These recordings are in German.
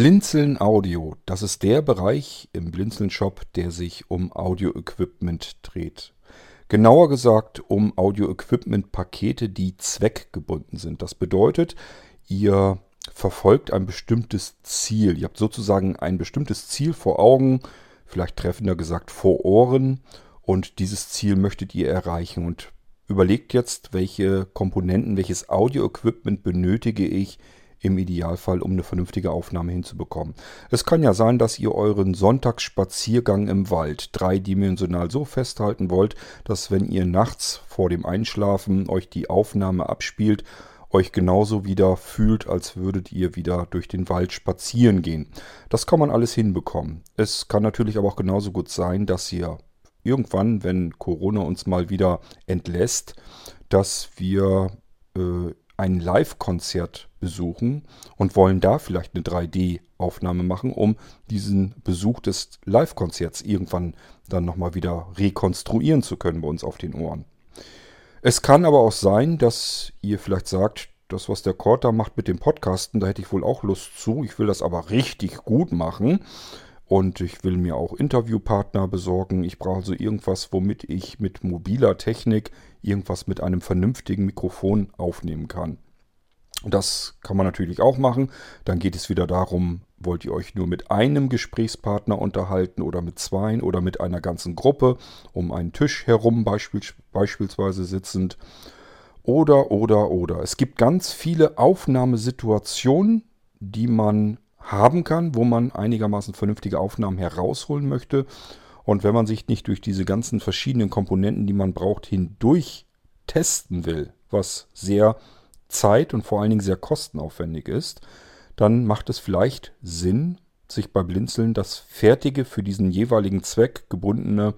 Blinzeln Audio, das ist der Bereich im Blinzeln Shop, der sich um Audio-Equipment dreht. Genauer gesagt um Audio-Equipment-Pakete, die zweckgebunden sind. Das bedeutet, ihr verfolgt ein bestimmtes Ziel. Ihr habt sozusagen ein bestimmtes Ziel vor Augen, vielleicht treffender gesagt vor Ohren, und dieses Ziel möchtet ihr erreichen und überlegt jetzt, welche Komponenten, welches Audio-Equipment benötige ich, im Idealfall, um eine vernünftige Aufnahme hinzubekommen. Es kann ja sein, dass ihr euren Sonntagsspaziergang im Wald dreidimensional so festhalten wollt, dass wenn ihr nachts vor dem Einschlafen euch die Aufnahme abspielt, euch genauso wieder fühlt, als würdet ihr wieder durch den Wald spazieren gehen. Das kann man alles hinbekommen. Es kann natürlich aber auch genauso gut sein, dass ihr irgendwann, wenn Corona uns mal wieder entlässt, dass wir äh, ein Live-Konzert besuchen und wollen da vielleicht eine 3D-Aufnahme machen, um diesen Besuch des Live-Konzerts irgendwann dann nochmal wieder rekonstruieren zu können bei uns auf den Ohren. Es kann aber auch sein, dass ihr vielleicht sagt, das, was der da macht mit dem Podcasten, da hätte ich wohl auch Lust zu. Ich will das aber richtig gut machen. Und ich will mir auch Interviewpartner besorgen. Ich brauche also irgendwas, womit ich mit mobiler Technik irgendwas mit einem vernünftigen Mikrofon aufnehmen kann. Das kann man natürlich auch machen. Dann geht es wieder darum, wollt ihr euch nur mit einem Gesprächspartner unterhalten oder mit zwei oder mit einer ganzen Gruppe um einen Tisch herum beispiel, beispielsweise sitzend. Oder, oder, oder. Es gibt ganz viele Aufnahmesituationen, die man haben kann, wo man einigermaßen vernünftige Aufnahmen herausholen möchte. Und wenn man sich nicht durch diese ganzen verschiedenen Komponenten, die man braucht, hindurch testen will, was sehr zeit- und vor allen Dingen sehr kostenaufwendig ist, dann macht es vielleicht Sinn, sich bei Blinzeln das fertige, für diesen jeweiligen Zweck gebundene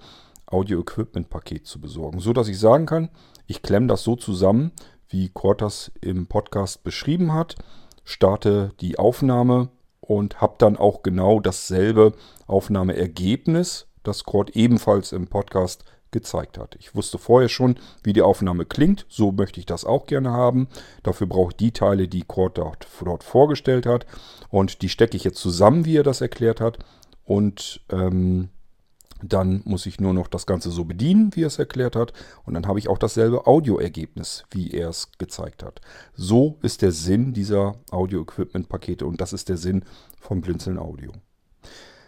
Audio-Equipment-Paket zu besorgen. So dass ich sagen kann, ich klemme das so zusammen, wie Cortas im Podcast beschrieben hat, starte die Aufnahme und habe dann auch genau dasselbe Aufnahmeergebnis, das Cord ebenfalls im Podcast gezeigt hat. Ich wusste vorher schon, wie die Aufnahme klingt. So möchte ich das auch gerne haben. Dafür brauche ich die Teile, die Cord dort, dort vorgestellt hat. Und die stecke ich jetzt zusammen, wie er das erklärt hat. Und ähm, dann muss ich nur noch das Ganze so bedienen, wie er es erklärt hat. Und dann habe ich auch dasselbe Audioergebnis, wie er es gezeigt hat. So ist der Sinn dieser Audio-Equipment-Pakete und das ist der Sinn vom Blinzeln Audio.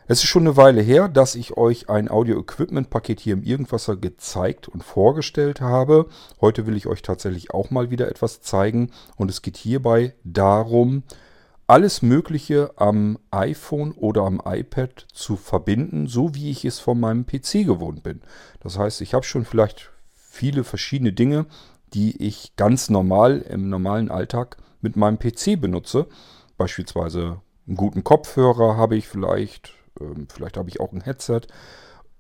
Es ist schon eine Weile her, dass ich euch ein Audio-Equipment-Paket hier im Irgendwasser gezeigt und vorgestellt habe. Heute will ich euch tatsächlich auch mal wieder etwas zeigen und es geht hierbei darum, alles Mögliche am iPhone oder am iPad zu verbinden, so wie ich es von meinem PC gewohnt bin. Das heißt, ich habe schon vielleicht viele verschiedene Dinge, die ich ganz normal im normalen Alltag mit meinem PC benutze. Beispielsweise einen guten Kopfhörer habe ich vielleicht, ähm, vielleicht habe ich auch ein Headset.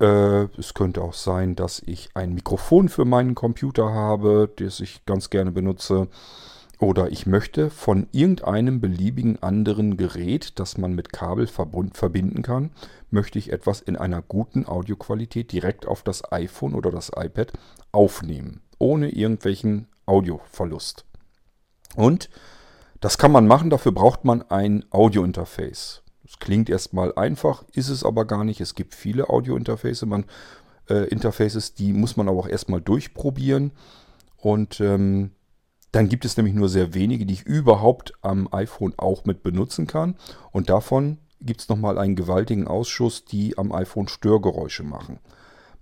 Äh, es könnte auch sein, dass ich ein Mikrofon für meinen Computer habe, das ich ganz gerne benutze. Oder ich möchte von irgendeinem beliebigen anderen Gerät, das man mit Kabel verbinden kann, möchte ich etwas in einer guten Audioqualität direkt auf das iPhone oder das iPad aufnehmen, ohne irgendwelchen Audioverlust. Und das kann man machen, dafür braucht man ein Audiointerface. Das klingt erstmal einfach, ist es aber gar nicht. Es gibt viele Audiointerfaces, äh, die muss man aber auch erstmal durchprobieren. Und ähm, dann gibt es nämlich nur sehr wenige, die ich überhaupt am iPhone auch mit benutzen kann. Und davon gibt es nochmal einen gewaltigen Ausschuss, die am iPhone Störgeräusche machen.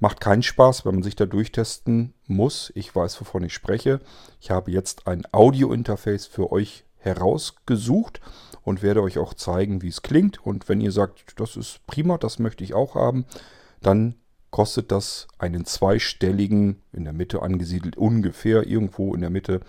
Macht keinen Spaß, wenn man sich da durchtesten muss. Ich weiß, wovon ich spreche. Ich habe jetzt ein Audio-Interface für euch herausgesucht und werde euch auch zeigen, wie es klingt. Und wenn ihr sagt, das ist prima, das möchte ich auch haben, dann kostet das einen zweistelligen, in der Mitte angesiedelt, ungefähr irgendwo in der Mitte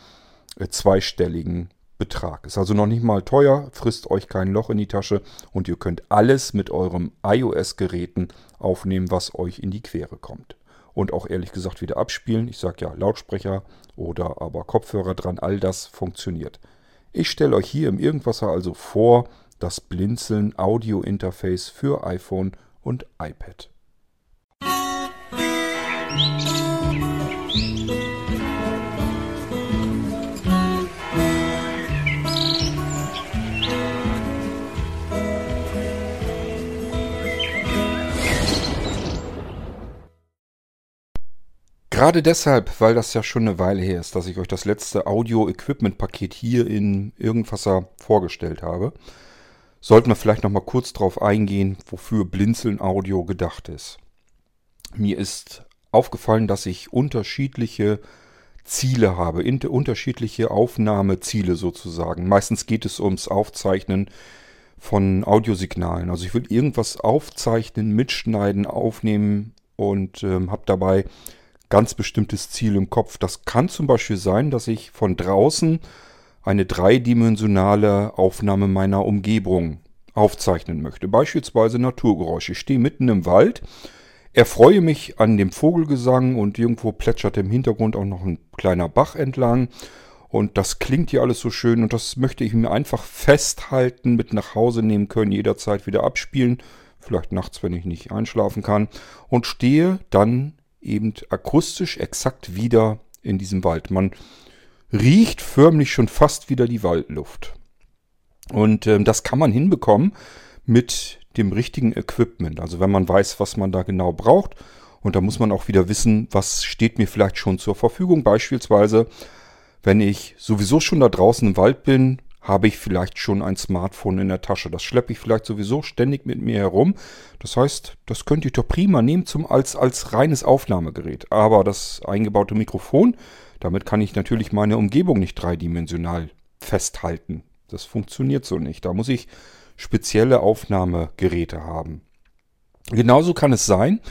zweistelligen Betrag. Ist also noch nicht mal teuer, frisst euch kein Loch in die Tasche und ihr könnt alles mit eurem iOS-Geräten aufnehmen, was euch in die Quere kommt. Und auch ehrlich gesagt wieder abspielen. Ich sage ja Lautsprecher oder aber Kopfhörer dran, all das funktioniert. Ich stelle euch hier im Irgendwasser also vor das Blinzeln Audio Interface für iPhone und iPad. Musik Gerade deshalb, weil das ja schon eine Weile her ist, dass ich euch das letzte Audio-Equipment-Paket hier in Irgendwasser vorgestellt habe, sollten wir vielleicht noch mal kurz darauf eingehen, wofür Blinzeln Audio gedacht ist. Mir ist aufgefallen, dass ich unterschiedliche Ziele habe, unterschiedliche Aufnahmeziele sozusagen. Meistens geht es ums Aufzeichnen von Audiosignalen. Also ich will irgendwas aufzeichnen, mitschneiden, aufnehmen und ähm, habe dabei ganz bestimmtes Ziel im Kopf. Das kann zum Beispiel sein, dass ich von draußen eine dreidimensionale Aufnahme meiner Umgebung aufzeichnen möchte. Beispielsweise Naturgeräusche. Ich stehe mitten im Wald, erfreue mich an dem Vogelgesang und irgendwo plätschert im Hintergrund auch noch ein kleiner Bach entlang. Und das klingt hier alles so schön und das möchte ich mir einfach festhalten, mit nach Hause nehmen können, jederzeit wieder abspielen. Vielleicht nachts, wenn ich nicht einschlafen kann. Und stehe dann eben akustisch exakt wieder in diesem Wald. Man riecht förmlich schon fast wieder die Waldluft. Und ähm, das kann man hinbekommen mit dem richtigen Equipment. Also wenn man weiß, was man da genau braucht. Und da muss man auch wieder wissen, was steht mir vielleicht schon zur Verfügung. Beispielsweise, wenn ich sowieso schon da draußen im Wald bin, habe ich vielleicht schon ein Smartphone in der Tasche. Das schleppe ich vielleicht sowieso ständig mit mir herum. Das heißt, das könnte ich doch prima nehmen zum, als, als reines Aufnahmegerät. Aber das eingebaute Mikrofon, damit kann ich natürlich meine Umgebung nicht dreidimensional festhalten. Das funktioniert so nicht. Da muss ich spezielle Aufnahmegeräte haben. Genauso kann es sein,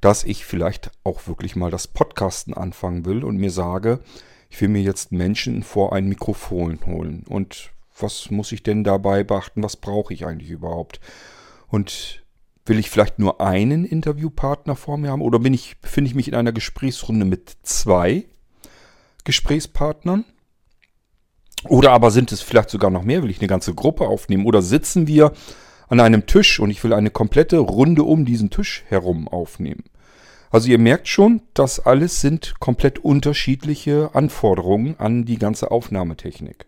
dass ich vielleicht auch wirklich mal das Podcasten anfangen will und mir sage, ich will mir jetzt Menschen vor ein Mikrofon holen. Und was muss ich denn dabei beachten? Was brauche ich eigentlich überhaupt? Und will ich vielleicht nur einen Interviewpartner vor mir haben? Oder bin ich, befinde ich mich in einer Gesprächsrunde mit zwei Gesprächspartnern? Oder aber sind es vielleicht sogar noch mehr? Will ich eine ganze Gruppe aufnehmen? Oder sitzen wir an einem Tisch und ich will eine komplette Runde um diesen Tisch herum aufnehmen? Also ihr merkt schon, das alles sind komplett unterschiedliche Anforderungen an die ganze Aufnahmetechnik.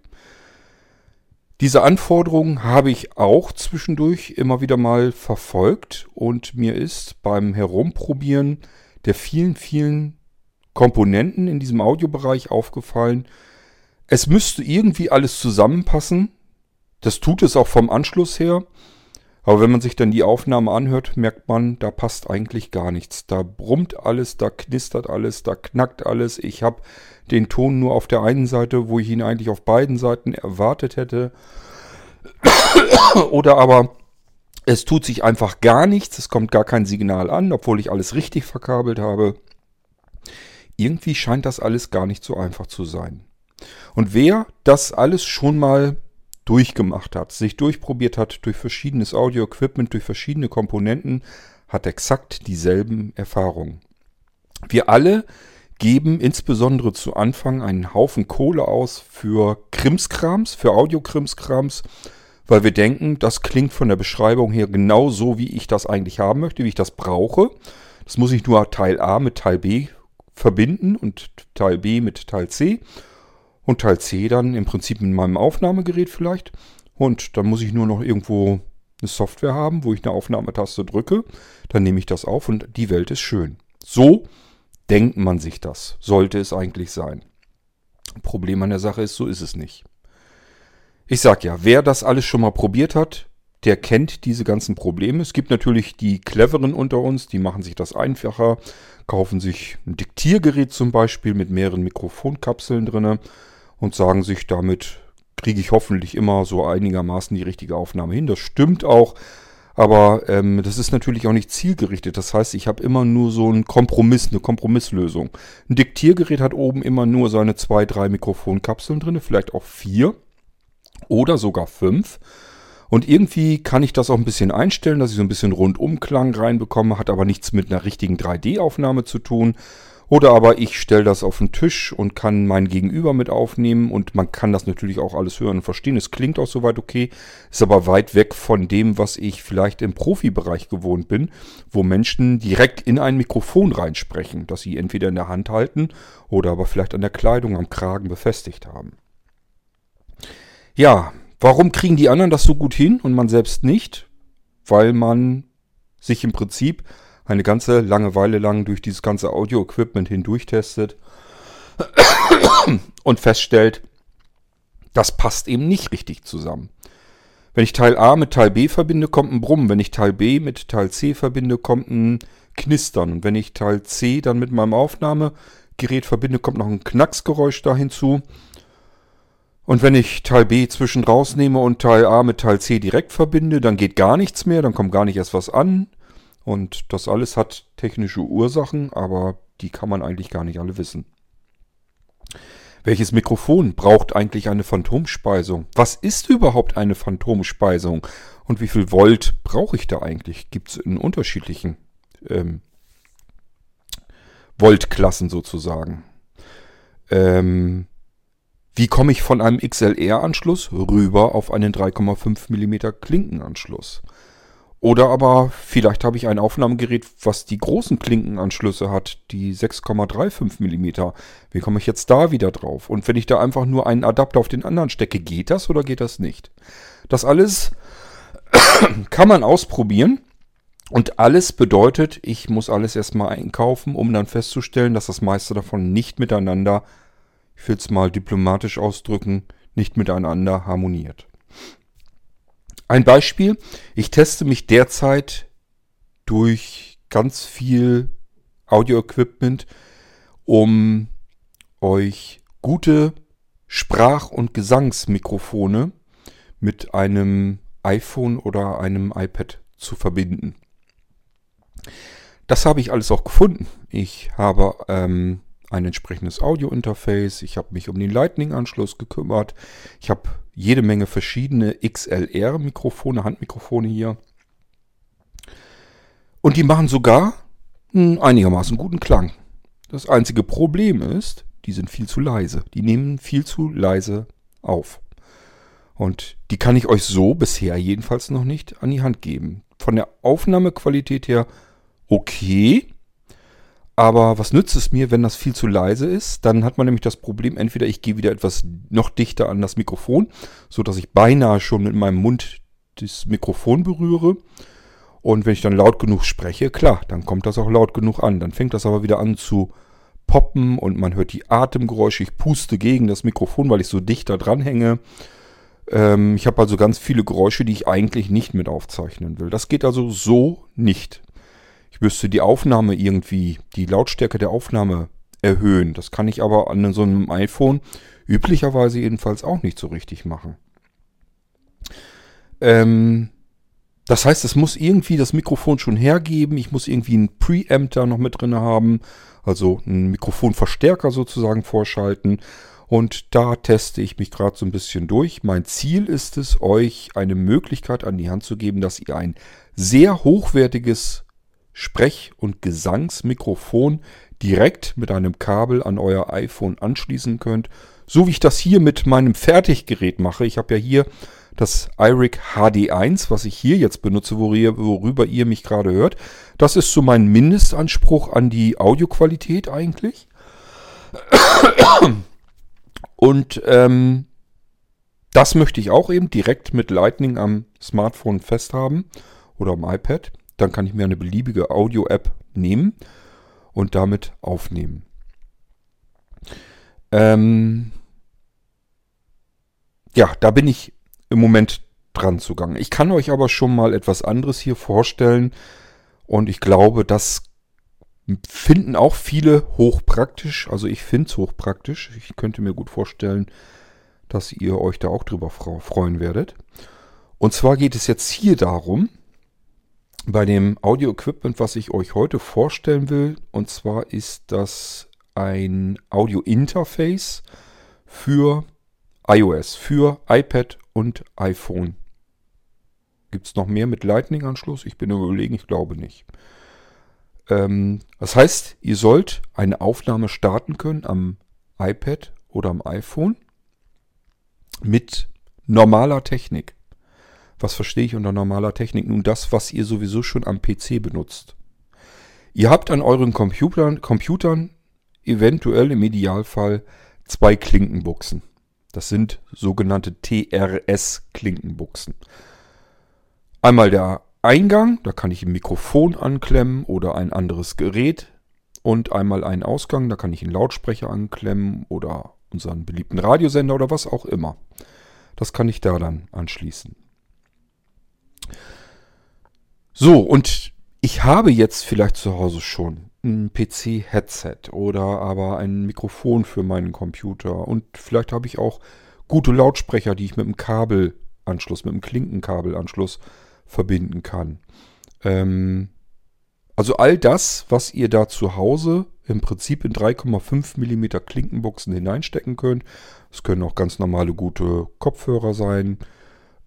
Diese Anforderungen habe ich auch zwischendurch immer wieder mal verfolgt und mir ist beim Herumprobieren der vielen, vielen Komponenten in diesem Audiobereich aufgefallen, es müsste irgendwie alles zusammenpassen. Das tut es auch vom Anschluss her. Aber wenn man sich dann die Aufnahme anhört, merkt man, da passt eigentlich gar nichts. Da brummt alles, da knistert alles, da knackt alles. Ich habe den Ton nur auf der einen Seite, wo ich ihn eigentlich auf beiden Seiten erwartet hätte. Oder aber es tut sich einfach gar nichts, es kommt gar kein Signal an, obwohl ich alles richtig verkabelt habe. Irgendwie scheint das alles gar nicht so einfach zu sein. Und wer das alles schon mal durchgemacht hat, sich durchprobiert hat durch verschiedenes Audio-Equipment, durch verschiedene Komponenten, hat exakt dieselben Erfahrungen. Wir alle geben insbesondere zu Anfang einen Haufen Kohle aus für Krimskrams, für Audio-Krimskrams, weil wir denken, das klingt von der Beschreibung her genau so, wie ich das eigentlich haben möchte, wie ich das brauche. Das muss ich nur Teil A mit Teil B verbinden und Teil B mit Teil C und Teil C dann im Prinzip in meinem Aufnahmegerät vielleicht. Und dann muss ich nur noch irgendwo eine Software haben, wo ich eine Aufnahmetaste drücke. Dann nehme ich das auf und die Welt ist schön. So denkt man sich das. Sollte es eigentlich sein. Problem an der Sache ist, so ist es nicht. Ich sag ja, wer das alles schon mal probiert hat, der kennt diese ganzen Probleme. Es gibt natürlich die Cleveren unter uns, die machen sich das einfacher, kaufen sich ein Diktiergerät zum Beispiel mit mehreren Mikrofonkapseln drinne und sagen sich, damit kriege ich hoffentlich immer so einigermaßen die richtige Aufnahme hin. Das stimmt auch, aber ähm, das ist natürlich auch nicht zielgerichtet. Das heißt, ich habe immer nur so einen Kompromiss, eine Kompromisslösung. Ein Diktiergerät hat oben immer nur seine zwei, drei Mikrofonkapseln drin, vielleicht auch vier oder sogar fünf. Und irgendwie kann ich das auch ein bisschen einstellen, dass ich so ein bisschen Rundumklang reinbekomme, hat aber nichts mit einer richtigen 3D-Aufnahme zu tun. Oder aber ich stelle das auf den Tisch und kann mein Gegenüber mit aufnehmen und man kann das natürlich auch alles hören und verstehen. Es klingt auch soweit okay, ist aber weit weg von dem, was ich vielleicht im Profibereich gewohnt bin, wo Menschen direkt in ein Mikrofon reinsprechen, das sie entweder in der Hand halten oder aber vielleicht an der Kleidung am Kragen befestigt haben. Ja, warum kriegen die anderen das so gut hin und man selbst nicht? Weil man sich im Prinzip eine ganze lange Weile lang durch dieses ganze Audio-Equipment hindurch testet und feststellt, das passt eben nicht richtig zusammen. Wenn ich Teil A mit Teil B verbinde, kommt ein Brummen. Wenn ich Teil B mit Teil C verbinde, kommt ein Knistern. Und wenn ich Teil C dann mit meinem Aufnahmegerät verbinde, kommt noch ein Knacksgeräusch da hinzu. Und wenn ich Teil B zwischen rausnehme und Teil A mit Teil C direkt verbinde, dann geht gar nichts mehr, dann kommt gar nicht erst was an. Und das alles hat technische Ursachen, aber die kann man eigentlich gar nicht alle wissen. Welches Mikrofon braucht eigentlich eine Phantomspeisung? Was ist überhaupt eine Phantomspeisung? Und wie viel Volt brauche ich da eigentlich? Gibt es in unterschiedlichen ähm, Voltklassen sozusagen. Ähm, wie komme ich von einem XLR-Anschluss rüber auf einen 3,5 mm Klinkenanschluss? Oder aber vielleicht habe ich ein Aufnahmegerät, was die großen Klinkenanschlüsse hat, die 6,35 mm. Wie komme ich jetzt da wieder drauf? Und wenn ich da einfach nur einen Adapter auf den anderen stecke, geht das oder geht das nicht? Das alles kann man ausprobieren. Und alles bedeutet, ich muss alles erstmal einkaufen, um dann festzustellen, dass das meiste davon nicht miteinander, ich will es mal diplomatisch ausdrücken, nicht miteinander harmoniert. Ein Beispiel, ich teste mich derzeit durch ganz viel Audio-Equipment, um euch gute Sprach- und Gesangsmikrofone mit einem iPhone oder einem iPad zu verbinden. Das habe ich alles auch gefunden. Ich habe ähm, ein entsprechendes Audio-Interface. Ich habe mich um den Lightning-Anschluss gekümmert. Ich habe jede Menge verschiedene XLR-Mikrofone, Handmikrofone hier. Und die machen sogar einen einigermaßen guten Klang. Das einzige Problem ist, die sind viel zu leise. Die nehmen viel zu leise auf. Und die kann ich euch so bisher jedenfalls noch nicht an die Hand geben. Von der Aufnahmequalität her okay. Aber was nützt es mir, wenn das viel zu leise ist? Dann hat man nämlich das Problem, entweder ich gehe wieder etwas noch dichter an das Mikrofon, sodass ich beinahe schon mit meinem Mund das Mikrofon berühre. Und wenn ich dann laut genug spreche, klar, dann kommt das auch laut genug an. Dann fängt das aber wieder an zu poppen und man hört die Atemgeräusche. Ich puste gegen das Mikrofon, weil ich so dichter dran hänge. Ähm, ich habe also ganz viele Geräusche, die ich eigentlich nicht mit aufzeichnen will. Das geht also so nicht. Ich müsste die Aufnahme irgendwie, die Lautstärke der Aufnahme erhöhen. Das kann ich aber an so einem iPhone üblicherweise jedenfalls auch nicht so richtig machen. Ähm, das heißt, es muss irgendwie das Mikrofon schon hergeben. Ich muss irgendwie einen Preamp da noch mit drin haben. Also einen Mikrofonverstärker sozusagen vorschalten. Und da teste ich mich gerade so ein bisschen durch. Mein Ziel ist es, euch eine Möglichkeit an die Hand zu geben, dass ihr ein sehr hochwertiges Sprech- und Gesangsmikrofon direkt mit einem Kabel an euer iPhone anschließen könnt. So wie ich das hier mit meinem Fertiggerät mache. Ich habe ja hier das iRig HD1, was ich hier jetzt benutze, worüber ihr mich gerade hört. Das ist so mein Mindestanspruch an die Audioqualität eigentlich. Und ähm, das möchte ich auch eben direkt mit Lightning am Smartphone festhaben oder am iPad. Dann kann ich mir eine beliebige Audio-App nehmen und damit aufnehmen. Ähm ja, da bin ich im Moment dran zugange. Ich kann euch aber schon mal etwas anderes hier vorstellen und ich glaube, das finden auch viele hochpraktisch. Also ich finde es hochpraktisch. Ich könnte mir gut vorstellen, dass ihr euch da auch drüber freuen werdet. Und zwar geht es jetzt hier darum, bei dem Audio-Equipment, was ich euch heute vorstellen will. Und zwar ist das ein Audio-Interface für iOS, für iPad und iPhone. Gibt es noch mehr mit Lightning-Anschluss? Ich bin überlegen, ich glaube nicht. Ähm, das heißt, ihr sollt eine Aufnahme starten können am iPad oder am iPhone mit normaler Technik. Was verstehe ich unter normaler Technik? Nun das, was ihr sowieso schon am PC benutzt. Ihr habt an euren Computern, Computern eventuell im Idealfall zwei Klinkenbuchsen. Das sind sogenannte TRS-Klinkenbuchsen. Einmal der Eingang, da kann ich ein Mikrofon anklemmen oder ein anderes Gerät und einmal einen Ausgang, da kann ich einen Lautsprecher anklemmen oder unseren beliebten Radiosender oder was auch immer. Das kann ich da dann anschließen. So, und ich habe jetzt vielleicht zu Hause schon ein PC-Headset oder aber ein Mikrofon für meinen Computer und vielleicht habe ich auch gute Lautsprecher, die ich mit einem Kabelanschluss, mit einem Klinkenkabelanschluss verbinden kann. Ähm, also all das, was ihr da zu Hause im Prinzip in 3,5 mm Klinkenbuchsen hineinstecken könnt. Es können auch ganz normale gute Kopfhörer sein.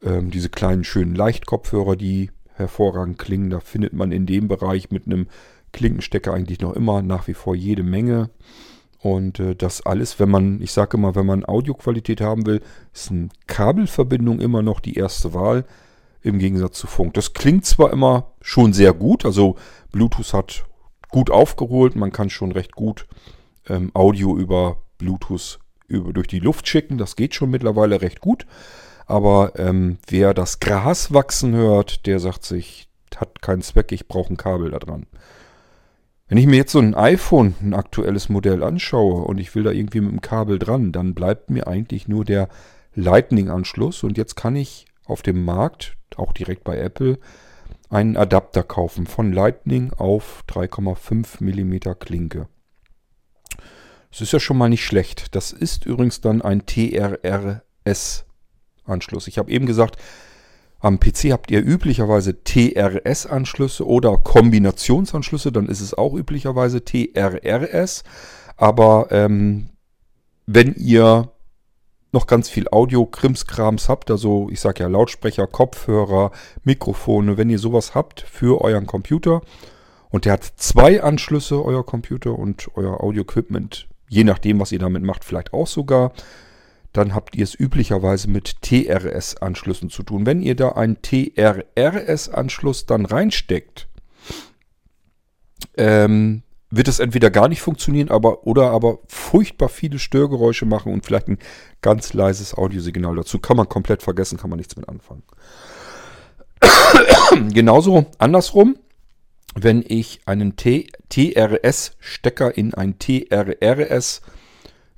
Ähm, diese kleinen schönen Leichtkopfhörer, die hervorragend klingen, da findet man in dem Bereich mit einem Klinkenstecker eigentlich noch immer nach wie vor jede Menge. Und äh, das alles, wenn man, ich sage immer, wenn man Audioqualität haben will, ist eine Kabelverbindung immer noch die erste Wahl im Gegensatz zu Funk. Das klingt zwar immer schon sehr gut, also Bluetooth hat gut aufgeholt, man kann schon recht gut ähm, Audio über Bluetooth über, durch die Luft schicken, das geht schon mittlerweile recht gut. Aber ähm, wer das Gras wachsen hört, der sagt sich, hat keinen Zweck, ich brauche ein Kabel da dran. Wenn ich mir jetzt so ein iPhone, ein aktuelles Modell anschaue und ich will da irgendwie mit dem Kabel dran, dann bleibt mir eigentlich nur der Lightning-Anschluss und jetzt kann ich auf dem Markt, auch direkt bei Apple, einen Adapter kaufen von Lightning auf 3,5 mm Klinke. Das ist ja schon mal nicht schlecht. Das ist übrigens dann ein TRRS-Anschluss. Ich habe eben gesagt, am PC habt ihr üblicherweise TRS-Anschlüsse oder Kombinationsanschlüsse, dann ist es auch üblicherweise TRRS. Aber ähm, wenn ihr noch ganz viel Audio-Krimskrams habt, also ich sage ja Lautsprecher, Kopfhörer, Mikrofone, wenn ihr sowas habt für euren Computer und der hat zwei Anschlüsse, euer Computer und euer Audio-Equipment, je nachdem, was ihr damit macht, vielleicht auch sogar, dann habt ihr es üblicherweise mit TRS-Anschlüssen zu tun. Wenn ihr da einen TRRS-Anschluss dann reinsteckt, ähm, wird es entweder gar nicht funktionieren, aber oder aber furchtbar viele Störgeräusche machen und vielleicht ein ganz leises Audiosignal dazu. Kann man komplett vergessen, kann man nichts mit anfangen. Genauso andersrum, wenn ich einen TRS-Stecker in ein TRRS,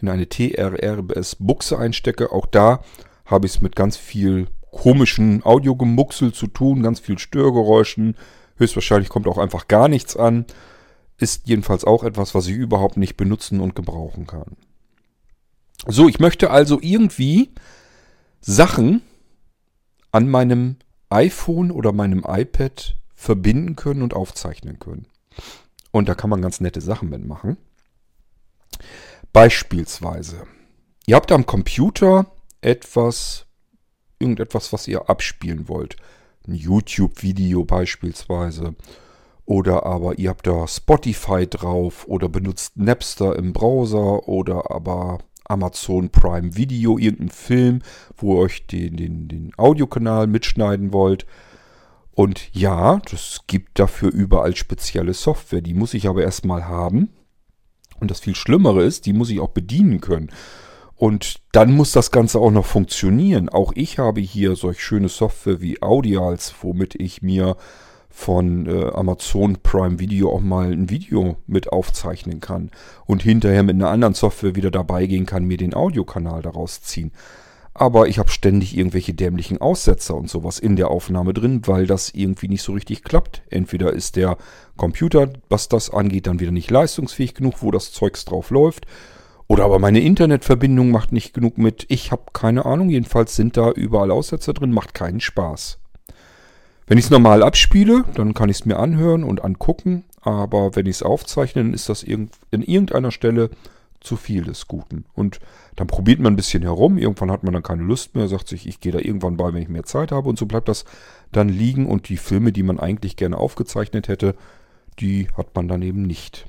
in eine TRRS-Buchse einstecke, auch da habe ich es mit ganz viel komischen Audiogemuxel zu tun, ganz viel Störgeräuschen. Höchstwahrscheinlich kommt auch einfach gar nichts an. Ist jedenfalls auch etwas, was ich überhaupt nicht benutzen und gebrauchen kann. So, ich möchte also irgendwie Sachen an meinem iPhone oder meinem iPad verbinden können und aufzeichnen können. Und da kann man ganz nette Sachen mitmachen. Beispielsweise, ihr habt am Computer etwas, irgendetwas, was ihr abspielen wollt. Ein YouTube-Video beispielsweise oder aber ihr habt da Spotify drauf oder benutzt Napster im Browser oder aber Amazon Prime Video, irgendeinen Film, wo ihr euch den, den, den Audiokanal mitschneiden wollt. Und ja, das gibt dafür überall spezielle Software. Die muss ich aber erstmal haben. Und das viel Schlimmere ist, die muss ich auch bedienen können. Und dann muss das Ganze auch noch funktionieren. Auch ich habe hier solch schöne Software wie Audials, womit ich mir von äh, Amazon Prime Video auch mal ein Video mit aufzeichnen kann und hinterher mit einer anderen Software wieder dabei gehen kann, mir den Audiokanal daraus ziehen. Aber ich habe ständig irgendwelche dämlichen Aussetzer und sowas in der Aufnahme drin, weil das irgendwie nicht so richtig klappt. Entweder ist der Computer, was das angeht, dann wieder nicht leistungsfähig genug, wo das Zeugs drauf läuft. Oder aber meine Internetverbindung macht nicht genug mit. Ich habe keine Ahnung. Jedenfalls sind da überall Aussetzer drin, macht keinen Spaß. Wenn ich es normal abspiele, dann kann ich es mir anhören und angucken. Aber wenn ich es aufzeichne, dann ist das in irgendeiner Stelle zu viel des Guten. Und dann probiert man ein bisschen herum. Irgendwann hat man dann keine Lust mehr, sagt sich, ich gehe da irgendwann bei, wenn ich mehr Zeit habe. Und so bleibt das dann liegen. Und die Filme, die man eigentlich gerne aufgezeichnet hätte, die hat man dann eben nicht.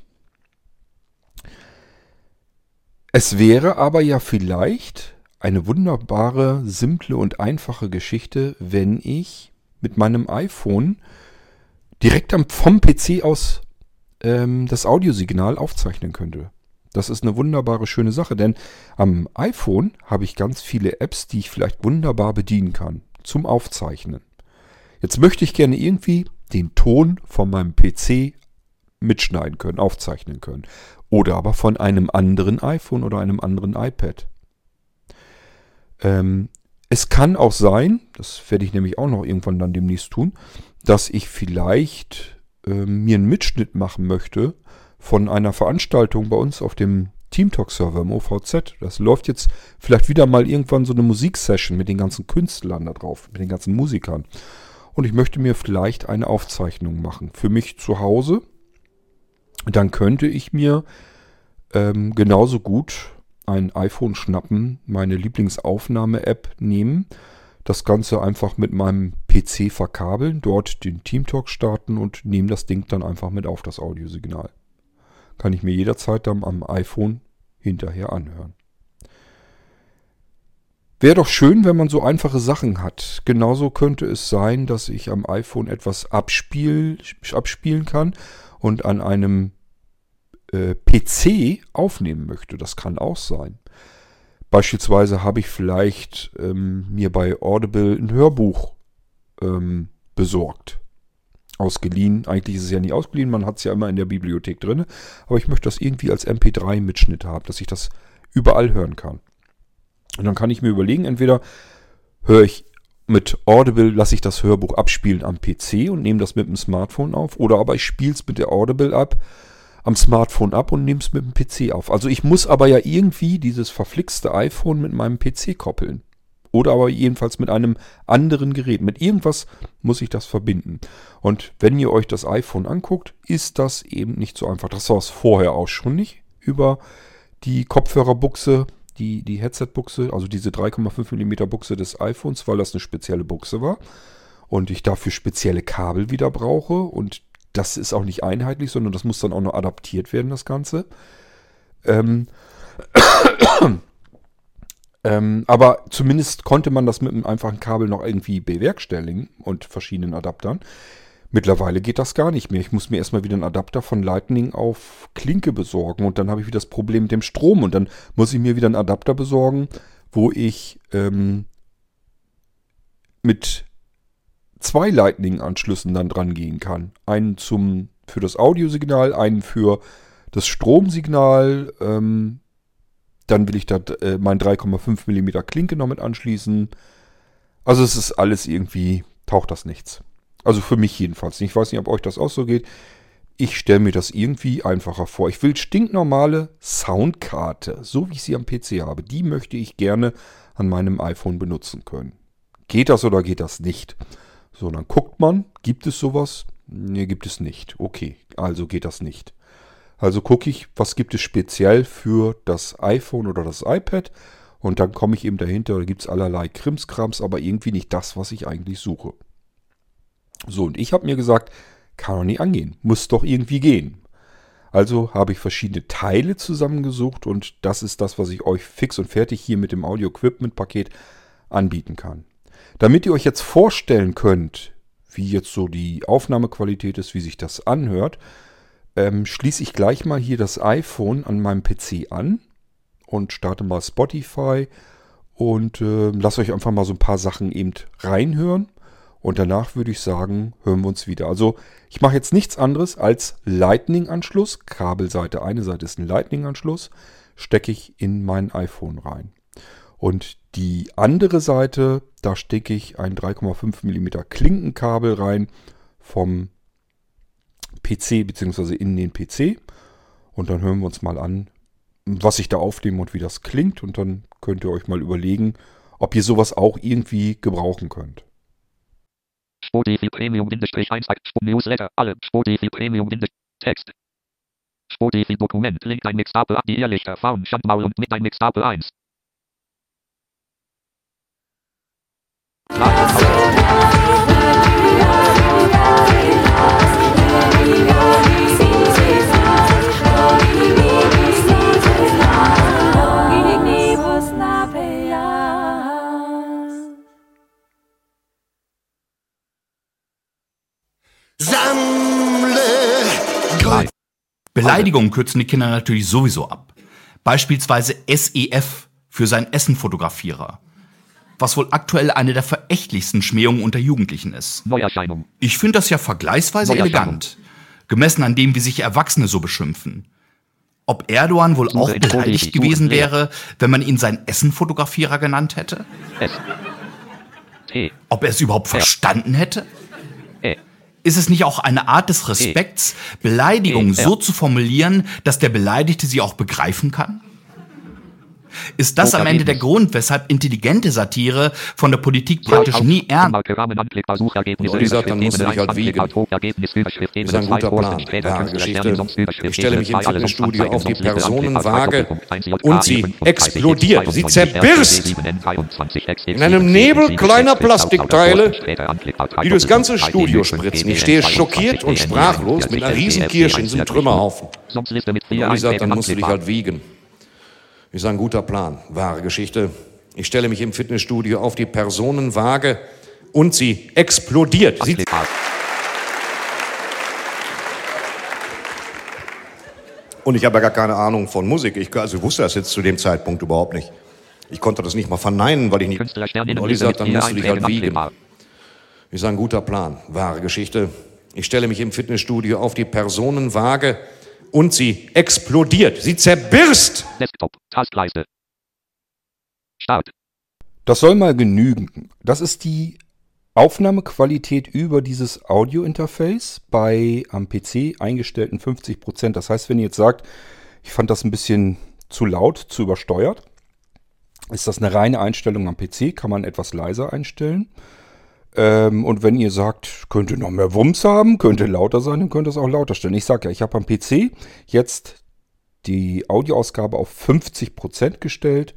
Es wäre aber ja vielleicht eine wunderbare, simple und einfache Geschichte, wenn ich mit meinem iPhone direkt vom PC aus ähm, das Audiosignal aufzeichnen könnte. Das ist eine wunderbare, schöne Sache, denn am iPhone habe ich ganz viele Apps, die ich vielleicht wunderbar bedienen kann zum Aufzeichnen. Jetzt möchte ich gerne irgendwie den Ton von meinem PC mitschneiden können, aufzeichnen können. Oder aber von einem anderen iPhone oder einem anderen iPad. Ähm, es kann auch sein, das werde ich nämlich auch noch irgendwann dann demnächst tun, dass ich vielleicht äh, mir einen Mitschnitt machen möchte von einer Veranstaltung bei uns auf dem TeamTalk-Server im OVZ. Das läuft jetzt vielleicht wieder mal irgendwann so eine Musiksession mit den ganzen Künstlern da drauf, mit den ganzen Musikern. Und ich möchte mir vielleicht eine Aufzeichnung machen für mich zu Hause. Dann könnte ich mir ähm, genauso gut ein iPhone schnappen, meine Lieblingsaufnahme-App nehmen, das Ganze einfach mit meinem PC verkabeln, dort den TeamTalk starten und nehme das Ding dann einfach mit auf das Audiosignal. Kann ich mir jederzeit dann am iPhone hinterher anhören. Wäre doch schön, wenn man so einfache Sachen hat. Genauso könnte es sein, dass ich am iPhone etwas abspiel, abspielen kann und an einem äh, PC aufnehmen möchte. Das kann auch sein. Beispielsweise habe ich vielleicht ähm, mir bei Audible ein Hörbuch ähm, besorgt. Ausgeliehen. Eigentlich ist es ja nie ausgeliehen, man hat es ja immer in der Bibliothek drin. Aber ich möchte das irgendwie als MP3-Mitschnitt haben, dass ich das überall hören kann. Und dann kann ich mir überlegen, entweder höre ich mit Audible, lasse ich das Hörbuch abspielen am PC und nehme das mit dem Smartphone auf. Oder aber ich spiele es mit der Audible ab am Smartphone ab und nehme es mit dem PC auf. Also ich muss aber ja irgendwie dieses verflixte iPhone mit meinem PC koppeln. Oder aber jedenfalls mit einem anderen Gerät. Mit irgendwas muss ich das verbinden. Und wenn ihr euch das iPhone anguckt, ist das eben nicht so einfach. Das war es vorher auch schon nicht über die Kopfhörerbuchse, die, die Headset-Buchse, also diese 3,5 mm Buchse des iPhones, weil das eine spezielle Buchse war. Und ich dafür spezielle Kabel wieder brauche. Und das ist auch nicht einheitlich, sondern das muss dann auch noch adaptiert werden, das Ganze. Ähm, ähm, aber zumindest konnte man das mit einem einfachen Kabel noch irgendwie bewerkstelligen und verschiedenen Adaptern. Mittlerweile geht das gar nicht mehr. Ich muss mir erstmal wieder einen Adapter von Lightning auf Klinke besorgen und dann habe ich wieder das Problem mit dem Strom und dann muss ich mir wieder einen Adapter besorgen, wo ich ähm, mit zwei Lightning-Anschlüssen dann dran gehen kann. Einen zum, für das Audiosignal, einen für das Stromsignal. Ähm, dann will ich da äh, mein 3,5 mm Klinke noch mit anschließen. Also es ist alles irgendwie, taucht das nichts. Also für mich jedenfalls Ich weiß nicht, ob euch das auch so geht. Ich stelle mir das irgendwie einfacher vor. Ich will stinknormale Soundkarte, so wie ich sie am PC habe. Die möchte ich gerne an meinem iPhone benutzen können. Geht das oder geht das nicht? So, dann guckt man, gibt es sowas? Nee, gibt es nicht. Okay, also geht das nicht. Also gucke ich, was gibt es speziell für das iPhone oder das iPad und dann komme ich eben dahinter, da gibt es allerlei Krimskrams, aber irgendwie nicht das, was ich eigentlich suche. So, und ich habe mir gesagt, kann doch nicht angehen, muss doch irgendwie gehen. Also habe ich verschiedene Teile zusammengesucht und das ist das, was ich euch fix und fertig hier mit dem Audio-Equipment-Paket anbieten kann. Damit ihr euch jetzt vorstellen könnt, wie jetzt so die Aufnahmequalität ist, wie sich das anhört, ähm, schließe ich gleich mal hier das iPhone an meinem PC an und starte mal Spotify und äh, lasse euch einfach mal so ein paar Sachen eben reinhören. Und danach würde ich sagen, hören wir uns wieder. Also ich mache jetzt nichts anderes als Lightning-Anschluss. Kabelseite, eine Seite ist ein Lightning-Anschluss, stecke ich in mein iPhone rein. Und die andere Seite, da stecke ich ein 3,5 mm Klinkenkabel rein vom PC bzw. in den PC. Und dann hören wir uns mal an, was ich da aufnehme und wie das klingt. Und dann könnt ihr euch mal überlegen, ob ihr sowas auch irgendwie gebrauchen könnt. Spotify Premium 1 Newsletter alle Spotify Premium Text Spotify Dokument Link ein Mixtape ab die Irrlichter Faun Schandmaul und mit ein Mixtape 1 Beleidigungen kürzen die Kinder natürlich sowieso ab. Beispielsweise SEF für sein Essenfotografierer. was wohl aktuell eine der verächtlichsten Schmähungen unter Jugendlichen ist. Neuerscheinung. Ich finde das ja vergleichsweise elegant. Gemessen an dem, wie sich Erwachsene so beschimpfen. Ob Erdogan wohl auch beleidigt gewesen wäre, wenn man ihn sein Essenfotografierer genannt hätte? Ob er es überhaupt verstanden hätte? Ist es nicht auch eine Art des Respekts, Beleidigung ja. so zu formulieren, dass der Beleidigte sie auch begreifen kann? Ist das am Ende der. Grund, weshalb intelligente Satire von der Politik praktisch nie ernst Suchergebnisse Ja, wie gesagt, dann Überschrift, musst du dich Ebene halt wiegen. Ebene Ist ein guter Plan. Künstler, Geschichte. Ich stelle mich im zwei, alle Fitnessstudio auf die Personenwaage und sie 35, explodiert. Sie 92, zerbirst 23, X, in einem Nebel kleiner Plastikteile, die durchs ganze Studio 3, spritzen. Ich 7, stehe 22, schockiert und sprachlos mit einer 44, riesen Kirsche in diesem Trümmerhaufen. Und dann musst du dich halt wiegen. Ist ein guter Plan. Wahre Geschichte. Ich stelle mich im Fitnessstudio auf die Personenwaage und sie explodiert. Sie. Und ich habe ja gar keine Ahnung von Musik. Ich also wusste das jetzt zu dem Zeitpunkt überhaupt nicht. Ich konnte das nicht mal verneinen, weil ich nicht. Und Olli sagt, dann musst du dich halt wiegen. anklickbar. Ist ein guter Plan. Wahre Geschichte. Ich stelle mich im Fitnessstudio auf die Personenwaage und sie explodiert. Sie zerbirst. Desktop, Taskleiste. Start. Das soll mal genügen. Das ist die Aufnahmequalität über dieses Audio-Interface bei am PC eingestellten 50%. Das heißt, wenn ihr jetzt sagt, ich fand das ein bisschen zu laut, zu übersteuert, ist das eine reine Einstellung am PC, kann man etwas leiser einstellen. Ähm, und wenn ihr sagt, könnte noch mehr Wumms haben, könnte lauter sein, dann könnt ihr es auch lauter stellen. Ich sage ja, ich habe am PC jetzt die Audioausgabe auf 50% gestellt.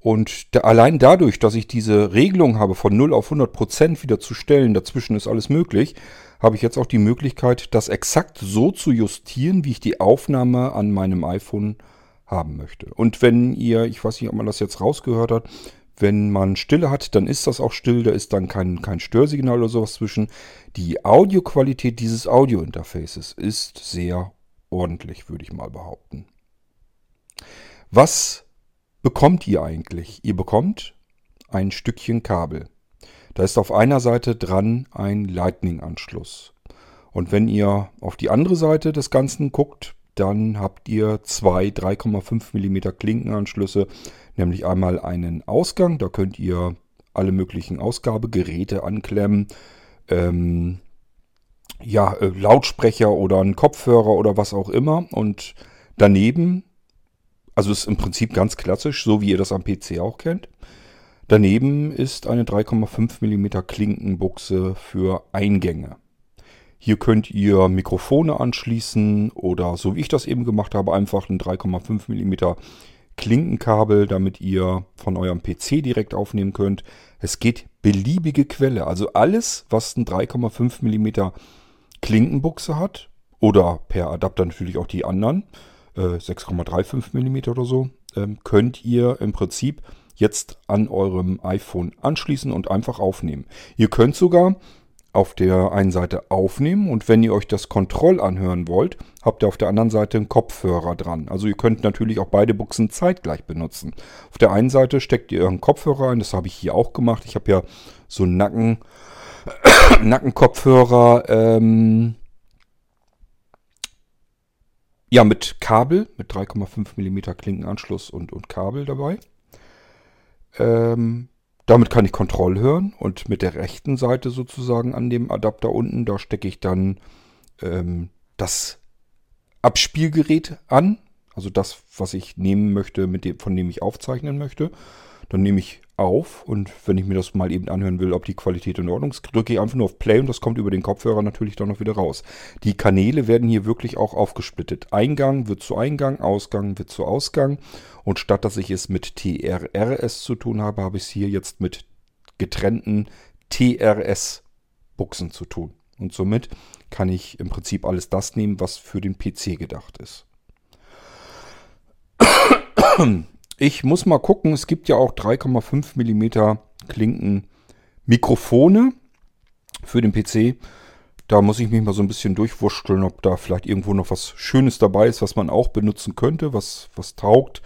Und da, allein dadurch, dass ich diese Regelung habe, von 0 auf 100% wieder zu stellen, dazwischen ist alles möglich, habe ich jetzt auch die Möglichkeit, das exakt so zu justieren, wie ich die Aufnahme an meinem iPhone haben möchte. Und wenn ihr, ich weiß nicht, ob man das jetzt rausgehört hat, wenn man Stille hat, dann ist das auch still, da ist dann kein, kein Störsignal oder sowas zwischen. Die Audioqualität dieses Audiointerfaces ist sehr ordentlich, würde ich mal behaupten. Was bekommt ihr eigentlich? Ihr bekommt ein Stückchen Kabel. Da ist auf einer Seite dran ein Lightning-Anschluss. Und wenn ihr auf die andere Seite des Ganzen guckt, dann habt ihr zwei 3,5 mm Klinkenanschlüsse, nämlich einmal einen Ausgang, da könnt ihr alle möglichen Ausgabegeräte anklemmen, ähm, ja, äh, Lautsprecher oder einen Kopfhörer oder was auch immer. Und daneben also ist im Prinzip ganz klassisch, so wie ihr das am PC auch kennt. Daneben ist eine 3,5 mm Klinkenbuchse für Eingänge. Hier könnt ihr Mikrofone anschließen oder so wie ich das eben gemacht habe, einfach ein 3,5 mm Klinkenkabel, damit ihr von eurem PC direkt aufnehmen könnt. Es geht beliebige Quelle, also alles, was ein 3,5 mm Klinkenbuchse hat oder per Adapter natürlich auch die anderen, äh, 6,35 mm oder so, ähm, könnt ihr im Prinzip jetzt an eurem iPhone anschließen und einfach aufnehmen. Ihr könnt sogar auf der einen Seite aufnehmen und wenn ihr euch das Kontroll anhören wollt, habt ihr auf der anderen Seite einen Kopfhörer dran. Also ihr könnt natürlich auch beide Buchsen zeitgleich benutzen. Auf der einen Seite steckt ihr euren Kopfhörer ein, das habe ich hier auch gemacht. Ich habe ja so einen Nacken, Nackenkopfhörer, ähm, ja, mit Kabel, mit 3,5 mm Klinkenanschluss und, und Kabel dabei. Ähm, damit kann ich Kontroll hören und mit der rechten Seite sozusagen an dem Adapter unten, da stecke ich dann ähm, das Abspielgerät an. Also das, was ich nehmen möchte, dem, von dem ich aufzeichnen möchte. Dann nehme ich auf und wenn ich mir das mal eben anhören will, ob die Qualität in Ordnung ist, drücke ich einfach nur auf Play und das kommt über den Kopfhörer natürlich dann noch wieder raus. Die Kanäle werden hier wirklich auch aufgesplittet. Eingang wird zu Eingang, Ausgang wird zu Ausgang und statt dass ich es mit TRRS zu tun habe, habe ich es hier jetzt mit getrennten TRS-Buchsen zu tun. Und somit kann ich im Prinzip alles das nehmen, was für den PC gedacht ist. Ich muss mal gucken, es gibt ja auch 3,5 mm Klinken Mikrofone für den PC. Da muss ich mich mal so ein bisschen durchwurschteln, ob da vielleicht irgendwo noch was Schönes dabei ist, was man auch benutzen könnte, was, was taugt.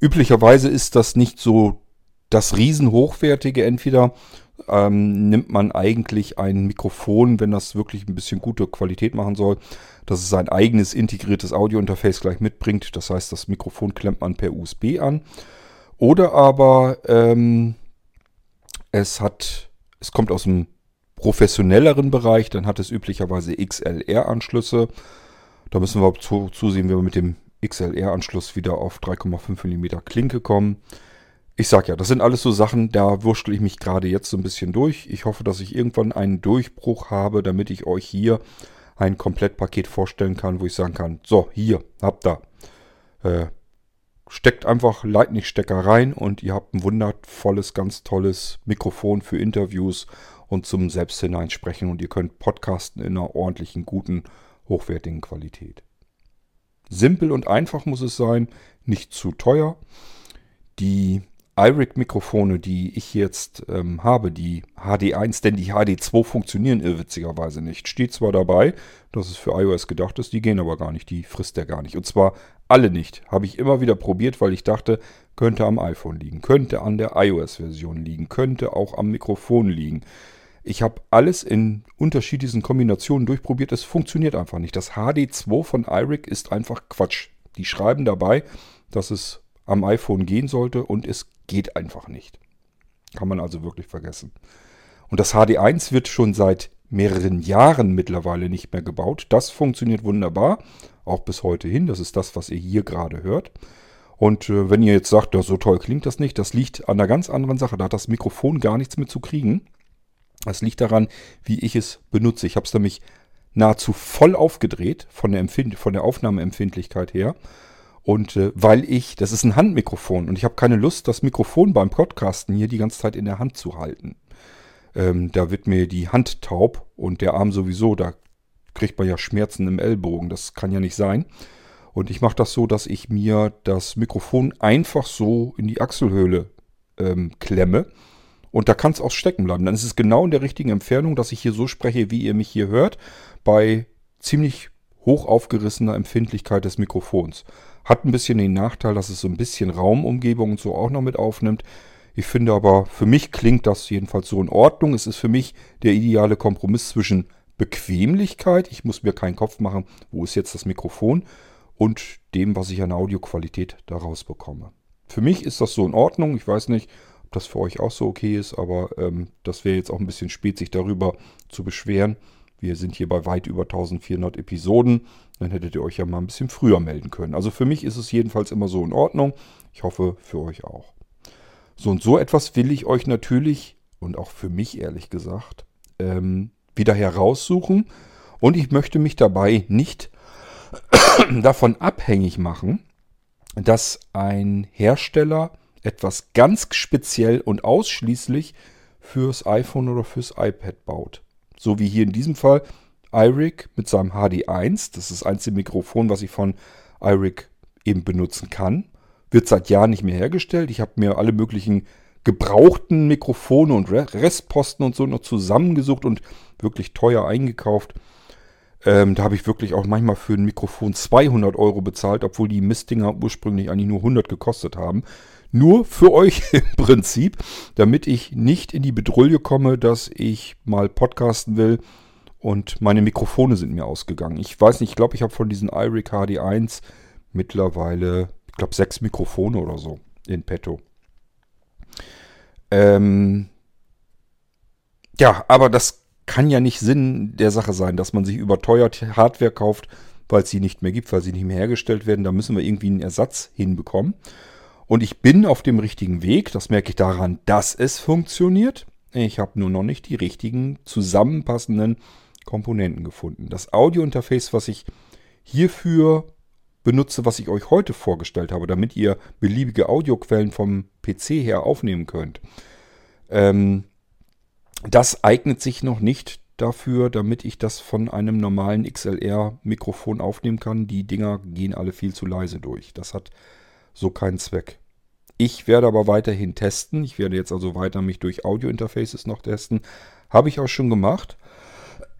Üblicherweise ist das nicht so das Riesenhochwertige. Entweder ähm, nimmt man eigentlich ein Mikrofon, wenn das wirklich ein bisschen gute Qualität machen soll, dass es sein eigenes integriertes Audiointerface gleich mitbringt. Das heißt, das Mikrofon klemmt man per USB an. Oder aber ähm, es hat, es kommt aus dem professionelleren Bereich, dann hat es üblicherweise XLR-Anschlüsse. Da müssen wir zu, zusehen, wie wir mit dem XLR-Anschluss wieder auf 3,5 mm Klinke kommen. Ich sag ja, das sind alles so Sachen, da wurschtel ich mich gerade jetzt so ein bisschen durch. Ich hoffe, dass ich irgendwann einen Durchbruch habe, damit ich euch hier ein Komplettpaket vorstellen kann, wo ich sagen kann, so, hier, habt ihr. Äh, steckt einfach Lightning-Stecker rein und ihr habt ein wundervolles, ganz tolles Mikrofon für Interviews und zum Selbst hineinsprechen und ihr könnt podcasten in einer ordentlichen, guten, hochwertigen Qualität. Simpel und einfach muss es sein, nicht zu teuer. Die iRig-Mikrofone, die ich jetzt ähm, habe, die HD1, denn die HD2 funktionieren irrwitzigerweise nicht. Steht zwar dabei, dass es für iOS gedacht ist, die gehen aber gar nicht, die frisst er gar nicht. Und zwar alle nicht. Habe ich immer wieder probiert, weil ich dachte, könnte am iPhone liegen, könnte an der iOS-Version liegen, könnte auch am Mikrofon liegen. Ich habe alles in unterschiedlichen Kombinationen durchprobiert, es funktioniert einfach nicht. Das HD2 von iRig ist einfach Quatsch. Die schreiben dabei, dass es am iPhone gehen sollte und es geht einfach nicht. Kann man also wirklich vergessen. Und das HD1 wird schon seit mehreren Jahren mittlerweile nicht mehr gebaut. Das funktioniert wunderbar, auch bis heute hin. Das ist das, was ihr hier gerade hört. Und äh, wenn ihr jetzt sagt, ja, so toll klingt das nicht, das liegt an einer ganz anderen Sache. Da hat das Mikrofon gar nichts mit zu kriegen. Das liegt daran, wie ich es benutze. Ich habe es nämlich nahezu voll aufgedreht von der, Empfind von der Aufnahmeempfindlichkeit her. Und äh, weil ich, das ist ein Handmikrofon und ich habe keine Lust, das Mikrofon beim Podcasten hier die ganze Zeit in der Hand zu halten. Ähm, da wird mir die Hand taub und der Arm sowieso, da kriegt man ja Schmerzen im Ellbogen, das kann ja nicht sein. Und ich mache das so, dass ich mir das Mikrofon einfach so in die Achselhöhle ähm, klemme. Und da kann es auch stecken bleiben. Dann ist es genau in der richtigen Entfernung, dass ich hier so spreche, wie ihr mich hier hört, bei ziemlich hoch aufgerissener Empfindlichkeit des Mikrofons. Hat ein bisschen den Nachteil, dass es so ein bisschen Raumumgebung und so auch noch mit aufnimmt. Ich finde aber, für mich klingt das jedenfalls so in Ordnung. Es ist für mich der ideale Kompromiss zwischen Bequemlichkeit, ich muss mir keinen Kopf machen, wo ist jetzt das Mikrofon, und dem, was ich an Audioqualität daraus bekomme. Für mich ist das so in Ordnung. Ich weiß nicht, ob das für euch auch so okay ist, aber ähm, das wäre jetzt auch ein bisschen spät, sich darüber zu beschweren. Wir sind hier bei weit über 1400 Episoden. Dann hättet ihr euch ja mal ein bisschen früher melden können. Also für mich ist es jedenfalls immer so in Ordnung. Ich hoffe für euch auch. So und so etwas will ich euch natürlich und auch für mich ehrlich gesagt ähm, wieder heraussuchen. Und ich möchte mich dabei nicht davon abhängig machen, dass ein Hersteller etwas ganz speziell und ausschließlich fürs iPhone oder fürs iPad baut. So wie hier in diesem Fall iRig mit seinem HD1. Das ist das einzige Mikrofon, was ich von iRig eben benutzen kann. Wird seit Jahren nicht mehr hergestellt. Ich habe mir alle möglichen gebrauchten Mikrofone und Restposten und so noch zusammengesucht und wirklich teuer eingekauft. Ähm, da habe ich wirklich auch manchmal für ein Mikrofon 200 Euro bezahlt, obwohl die Mistdinger ursprünglich eigentlich nur 100 gekostet haben. Nur für euch im Prinzip, damit ich nicht in die Bedrulle komme, dass ich mal podcasten will und meine Mikrofone sind mir ausgegangen. Ich weiß nicht, ich glaube, ich habe von diesen iRig HD1 mittlerweile, ich glaube, sechs Mikrofone oder so in petto. Ähm ja, aber das kann ja nicht Sinn der Sache sein, dass man sich überteuert Hardware kauft, weil es sie nicht mehr gibt, weil sie nicht mehr hergestellt werden. Da müssen wir irgendwie einen Ersatz hinbekommen. Und ich bin auf dem richtigen Weg. Das merke ich daran, dass es funktioniert. Ich habe nur noch nicht die richtigen zusammenpassenden Komponenten gefunden. Das Audiointerface, was ich hierfür benutze, was ich euch heute vorgestellt habe, damit ihr beliebige Audioquellen vom PC her aufnehmen könnt. Ähm, das eignet sich noch nicht dafür, damit ich das von einem normalen XLR-Mikrofon aufnehmen kann. Die Dinger gehen alle viel zu leise durch. Das hat so keinen Zweck. Ich werde aber weiterhin testen. Ich werde jetzt also weiter mich durch Audio-Interfaces noch testen. Habe ich auch schon gemacht.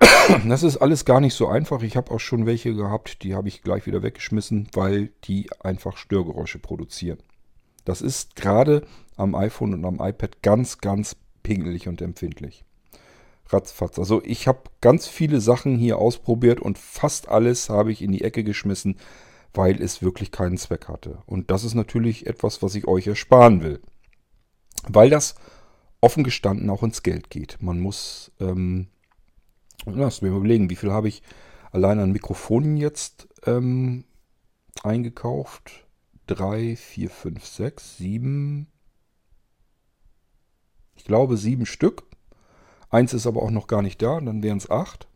Das ist alles gar nicht so einfach. Ich habe auch schon welche gehabt, die habe ich gleich wieder weggeschmissen, weil die einfach Störgeräusche produzieren. Das ist gerade am iPhone und am iPad ganz, ganz pingelig und empfindlich. Ratzfatz. Also ich habe ganz viele Sachen hier ausprobiert und fast alles habe ich in die Ecke geschmissen, weil es wirklich keinen Zweck hatte. Und das ist natürlich etwas, was ich euch ersparen will. Weil das offen gestanden auch ins Geld geht. Man muss, ähm, lasst mir überlegen, wie viel habe ich allein an Mikrofonen jetzt ähm, eingekauft? Drei, vier, fünf, sechs, sieben. Ich glaube sieben Stück. Eins ist aber auch noch gar nicht da, dann wären es acht.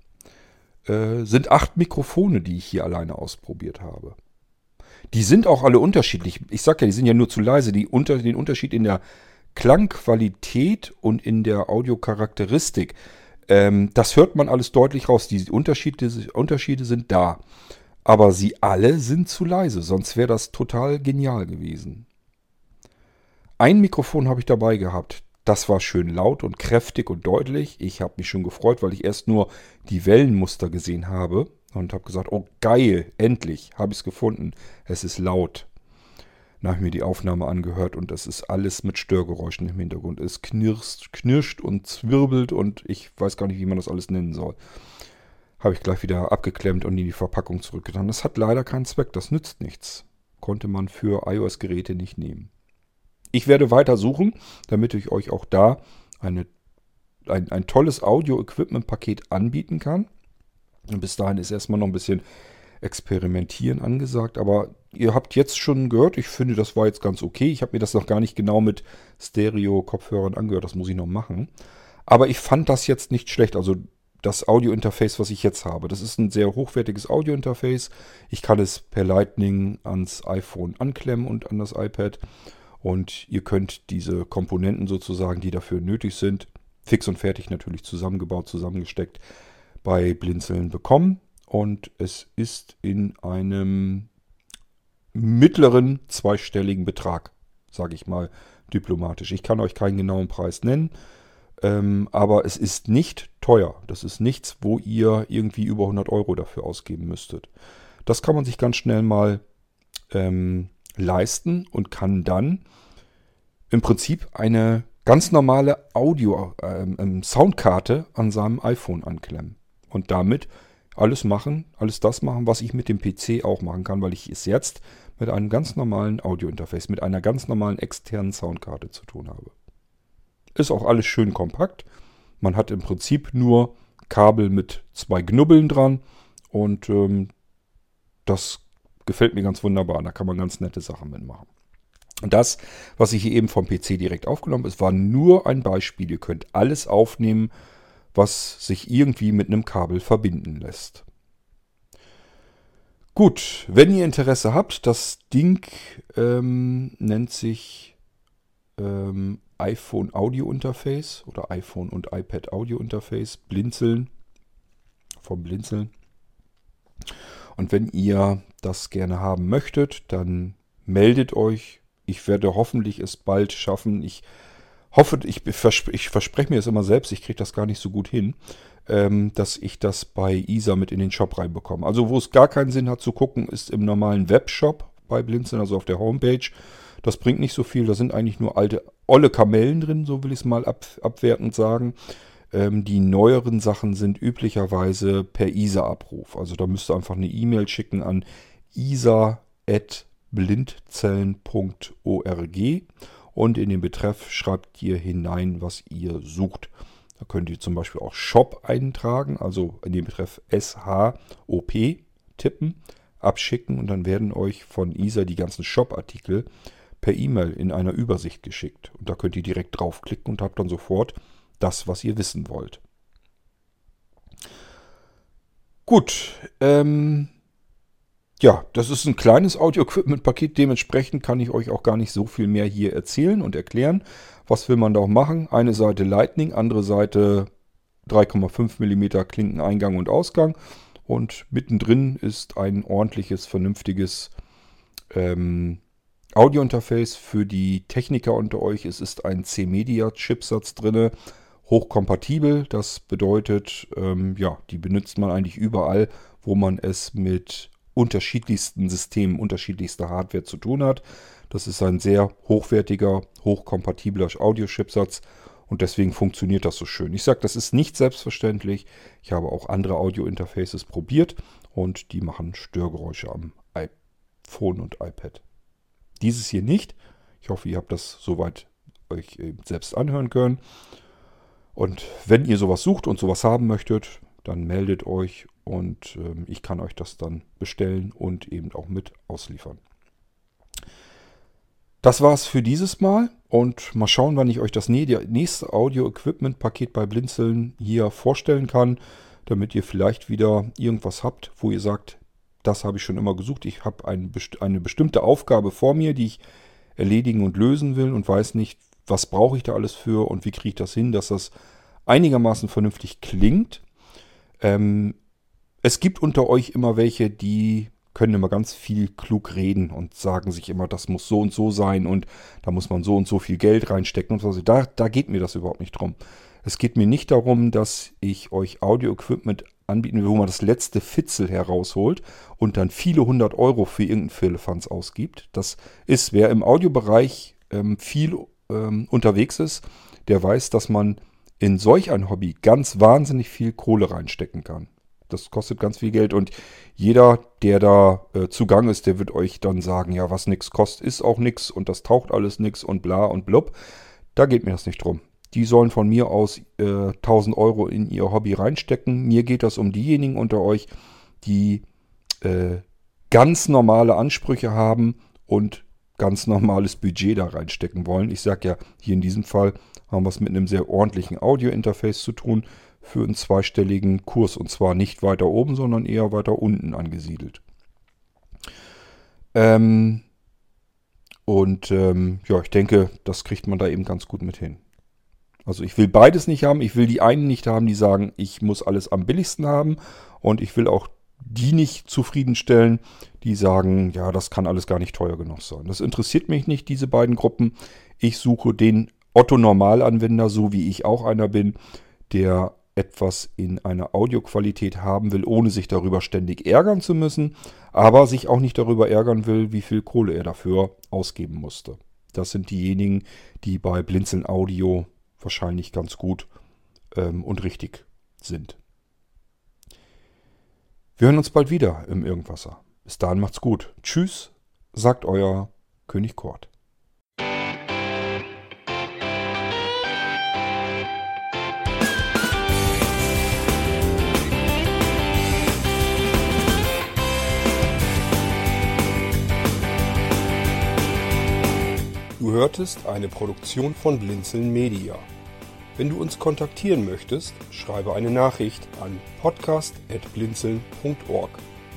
Äh, sind acht Mikrofone, die ich hier alleine ausprobiert habe. Die sind auch alle unterschiedlich. Ich sag ja, die sind ja nur zu leise. Die unter, den Unterschied in der Klangqualität und in der Audiocharakteristik, ähm, das hört man alles deutlich raus. Die Unterschiede, Unterschiede sind da. Aber sie alle sind zu leise, sonst wäre das total genial gewesen. Ein Mikrofon habe ich dabei gehabt. Das war schön laut und kräftig und deutlich. Ich habe mich schon gefreut, weil ich erst nur die Wellenmuster gesehen habe und habe gesagt, oh geil, endlich habe ich es gefunden. Es ist laut. Dann habe ich mir die Aufnahme angehört und es ist alles mit Störgeräuschen im Hintergrund. Es knirscht, knirscht und zwirbelt und ich weiß gar nicht, wie man das alles nennen soll. Habe ich gleich wieder abgeklemmt und in die Verpackung zurückgetan. Das hat leider keinen Zweck, das nützt nichts. Konnte man für iOS-Geräte nicht nehmen. Ich werde weiter suchen, damit ich euch auch da eine, ein, ein tolles Audio-Equipment-Paket anbieten kann. Und bis dahin ist erstmal noch ein bisschen Experimentieren angesagt. Aber ihr habt jetzt schon gehört, ich finde, das war jetzt ganz okay. Ich habe mir das noch gar nicht genau mit Stereo-Kopfhörern angehört. Das muss ich noch machen. Aber ich fand das jetzt nicht schlecht. Also das Audio-Interface, was ich jetzt habe. Das ist ein sehr hochwertiges Audio-Interface. Ich kann es per Lightning ans iPhone anklemmen und an das iPad. Und ihr könnt diese Komponenten sozusagen, die dafür nötig sind, fix und fertig natürlich zusammengebaut, zusammengesteckt, bei Blinzeln bekommen und es ist in einem mittleren zweistelligen Betrag, sage ich mal diplomatisch. Ich kann euch keinen genauen Preis nennen, ähm, aber es ist nicht teuer. Das ist nichts, wo ihr irgendwie über 100 Euro dafür ausgeben müsstet. Das kann man sich ganz schnell mal ähm, leisten und kann dann im Prinzip eine ganz normale Audio-Soundkarte ähm, ähm an seinem iPhone anklemmen und damit alles machen, alles das machen, was ich mit dem PC auch machen kann, weil ich es jetzt mit einem ganz normalen Audio-Interface, mit einer ganz normalen externen Soundkarte zu tun habe. Ist auch alles schön kompakt. Man hat im Prinzip nur Kabel mit zwei Knubbeln dran und ähm, das gefällt mir ganz wunderbar. Da kann man ganz nette Sachen mitmachen. Und das, was ich hier eben vom PC direkt aufgenommen habe, war nur ein Beispiel. Ihr könnt alles aufnehmen, was sich irgendwie mit einem Kabel verbinden lässt. Gut, wenn ihr Interesse habt, das Ding ähm, nennt sich ähm, iPhone Audio Interface oder iPhone und iPad Audio Interface, Blinzeln, vom Blinzeln. Und wenn ihr das gerne haben möchtet, dann meldet euch. Ich werde hoffentlich es bald schaffen. Ich hoffe, ich, versp ich verspreche mir das immer selbst, ich kriege das gar nicht so gut hin, ähm, dass ich das bei ISA mit in den Shop reinbekomme. Also wo es gar keinen Sinn hat zu gucken, ist im normalen Webshop bei Blinzeln, also auf der Homepage. Das bringt nicht so viel, da sind eigentlich nur alte, olle Kamellen drin, so will ich es mal ab, abwertend sagen. Ähm, die neueren Sachen sind üblicherweise per ISA-Abruf. Also da müsst ihr einfach eine E-Mail schicken an isa.blindzellen.org und in den Betreff schreibt ihr hinein, was ihr sucht. Da könnt ihr zum Beispiel auch Shop eintragen, also in den Betreff SHOP tippen, abschicken und dann werden euch von ISA die ganzen Shop-Artikel per E-Mail in einer Übersicht geschickt. Und da könnt ihr direkt draufklicken und habt dann sofort das, was ihr wissen wollt. Gut, ähm, ja, das ist ein kleines Audio-Equipment-Paket. Dementsprechend kann ich euch auch gar nicht so viel mehr hier erzählen und erklären. Was will man da auch machen? Eine Seite Lightning, andere Seite 3,5 mm Klinkeneingang und Ausgang. Und mittendrin ist ein ordentliches, vernünftiges ähm, Audio-Interface für die Techniker unter euch. Es ist ein C-Media-Chipsatz drin, hochkompatibel. Das bedeutet, ähm, ja, die benutzt man eigentlich überall, wo man es mit unterschiedlichsten Systemen, unterschiedlichster Hardware zu tun hat. Das ist ein sehr hochwertiger, hochkompatibler Audiochipsatz und deswegen funktioniert das so schön. Ich sage, das ist nicht selbstverständlich. Ich habe auch andere Audio-Interfaces probiert und die machen Störgeräusche am iPhone und iPad. Dieses hier nicht. Ich hoffe, ihr habt das soweit euch selbst anhören können. Und wenn ihr sowas sucht und sowas haben möchtet, dann meldet euch und äh, ich kann euch das dann bestellen und eben auch mit ausliefern. Das war's für dieses Mal und mal schauen, wann ich euch das nächste Audio-Equipment-Paket bei Blinzeln hier vorstellen kann, damit ihr vielleicht wieder irgendwas habt, wo ihr sagt, das habe ich schon immer gesucht. Ich habe ein, eine bestimmte Aufgabe vor mir, die ich erledigen und lösen will und weiß nicht, was brauche ich da alles für und wie kriege ich das hin, dass das einigermaßen vernünftig klingt. Ähm, es gibt unter euch immer welche, die können immer ganz viel klug reden und sagen sich immer, das muss so und so sein und da muss man so und so viel Geld reinstecken und so. Da, da geht mir das überhaupt nicht drum. Es geht mir nicht darum, dass ich euch Audio-Equipment anbieten will, wo man das letzte Fitzel herausholt und dann viele hundert Euro für irgendeinen Firlefanz ausgibt. Das ist, wer im Audiobereich ähm, viel ähm, unterwegs ist, der weiß, dass man in solch ein Hobby ganz wahnsinnig viel Kohle reinstecken kann. Das kostet ganz viel Geld und jeder, der da äh, zugang ist, der wird euch dann sagen, ja, was nichts kostet, ist auch nichts und das taucht alles nichts und bla und blub. Da geht mir das nicht drum. Die sollen von mir aus äh, 1000 Euro in ihr Hobby reinstecken. Mir geht das um diejenigen unter euch, die äh, ganz normale Ansprüche haben und ganz normales Budget da reinstecken wollen. Ich sage ja, hier in diesem Fall haben wir es mit einem sehr ordentlichen Audio-Interface zu tun für einen zweistelligen Kurs und zwar nicht weiter oben, sondern eher weiter unten angesiedelt. Ähm, und ähm, ja, ich denke, das kriegt man da eben ganz gut mit hin. Also ich will beides nicht haben. Ich will die einen nicht haben, die sagen, ich muss alles am billigsten haben. Und ich will auch die nicht zufriedenstellen, die sagen, ja, das kann alles gar nicht teuer genug sein. Das interessiert mich nicht, diese beiden Gruppen. Ich suche den Otto-Normalanwender, so wie ich auch einer bin, der etwas in einer Audioqualität haben will, ohne sich darüber ständig ärgern zu müssen, aber sich auch nicht darüber ärgern will, wie viel Kohle er dafür ausgeben musste. Das sind diejenigen, die bei Blinzeln Audio wahrscheinlich ganz gut ähm, und richtig sind. Wir hören uns bald wieder im Irgendwasser. Bis dahin macht's gut. Tschüss, sagt euer König Kort. Du hörtest eine Produktion von Blinzeln Media. Wenn du uns kontaktieren möchtest, schreibe eine Nachricht an podcast.blinzeln.org